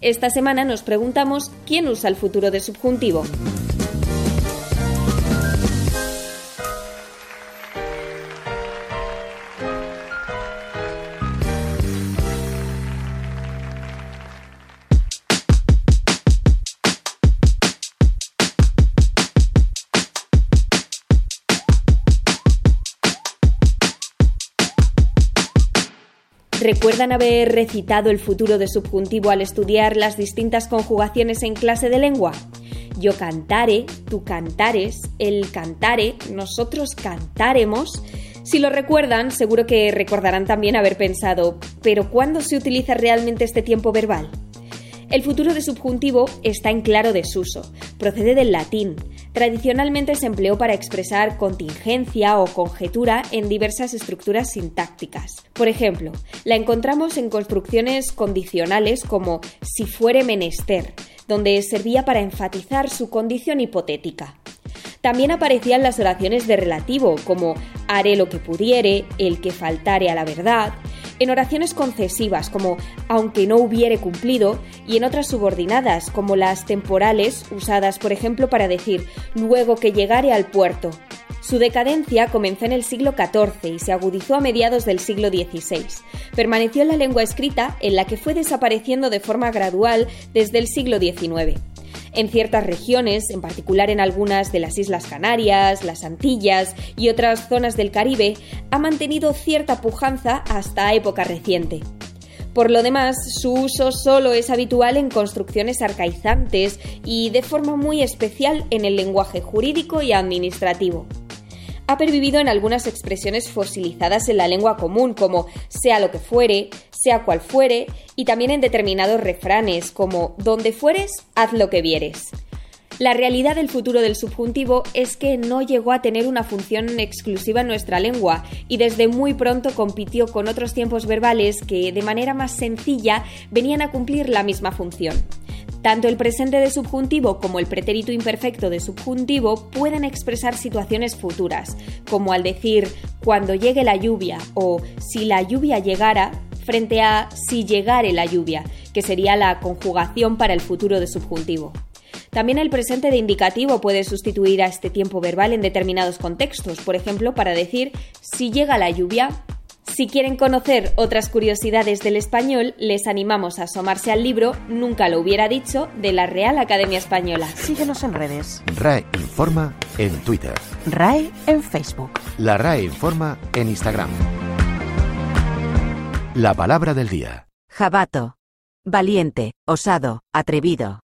Esta semana nos preguntamos quién usa el futuro de subjuntivo. ¿Recuerdan haber recitado el futuro de subjuntivo al estudiar las distintas conjugaciones en clase de lengua? Yo cantare, tú cantares, él cantare, nosotros cantaremos. Si lo recuerdan, seguro que recordarán también haber pensado, ¿pero cuándo se utiliza realmente este tiempo verbal? El futuro de subjuntivo está en claro desuso, procede del latín. Tradicionalmente se empleó para expresar contingencia o conjetura en diversas estructuras sintácticas. Por ejemplo, la encontramos en construcciones condicionales como si fuere menester, donde servía para enfatizar su condición hipotética. También aparecían las oraciones de relativo, como haré lo que pudiere, el que faltare a la verdad, en oraciones concesivas como aunque no hubiere cumplido y en otras subordinadas como las temporales usadas por ejemplo para decir luego que llegare al puerto. Su decadencia comenzó en el siglo XIV y se agudizó a mediados del siglo XVI. Permaneció en la lengua escrita en la que fue desapareciendo de forma gradual desde el siglo XIX. En ciertas regiones, en particular en algunas de las Islas Canarias, las Antillas y otras zonas del Caribe, ha mantenido cierta pujanza hasta época reciente. Por lo demás, su uso solo es habitual en construcciones arcaizantes y de forma muy especial en el lenguaje jurídico y administrativo ha pervivido en algunas expresiones fosilizadas en la lengua común, como sea lo que fuere, sea cual fuere, y también en determinados refranes, como donde fueres, haz lo que vieres. La realidad del futuro del subjuntivo es que no llegó a tener una función exclusiva en nuestra lengua y desde muy pronto compitió con otros tiempos verbales que de manera más sencilla venían a cumplir la misma función. Tanto el presente de subjuntivo como el pretérito imperfecto de subjuntivo pueden expresar situaciones futuras, como al decir cuando llegue la lluvia o si la lluvia llegara frente a si llegare la lluvia, que sería la conjugación para el futuro de subjuntivo. También el presente de indicativo puede sustituir a este tiempo verbal en determinados contextos, por ejemplo, para decir si llega la lluvia, si quieren conocer otras curiosidades del español, les animamos a asomarse al libro Nunca lo hubiera dicho de la Real Academia Española. Síguenos en redes. RAE Informa en Twitter. RAE en Facebook. La RAE Informa en Instagram. La palabra del día. Jabato. Valiente, osado, atrevido.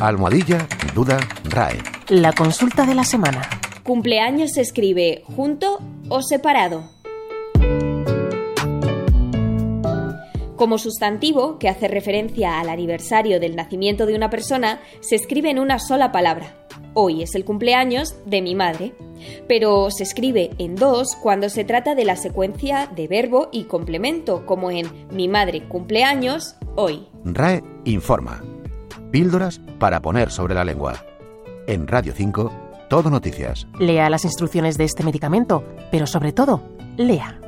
Almohadilla, duda, RAE. La consulta de la semana. Cumpleaños se escribe junto o separado. Como sustantivo, que hace referencia al aniversario del nacimiento de una persona, se escribe en una sola palabra. Hoy es el cumpleaños de mi madre. Pero se escribe en dos cuando se trata de la secuencia de verbo y complemento, como en mi madre cumpleaños hoy. RAE informa. Píldoras para poner sobre la lengua. En Radio 5, todo noticias. Lea las instrucciones de este medicamento, pero sobre todo, lea.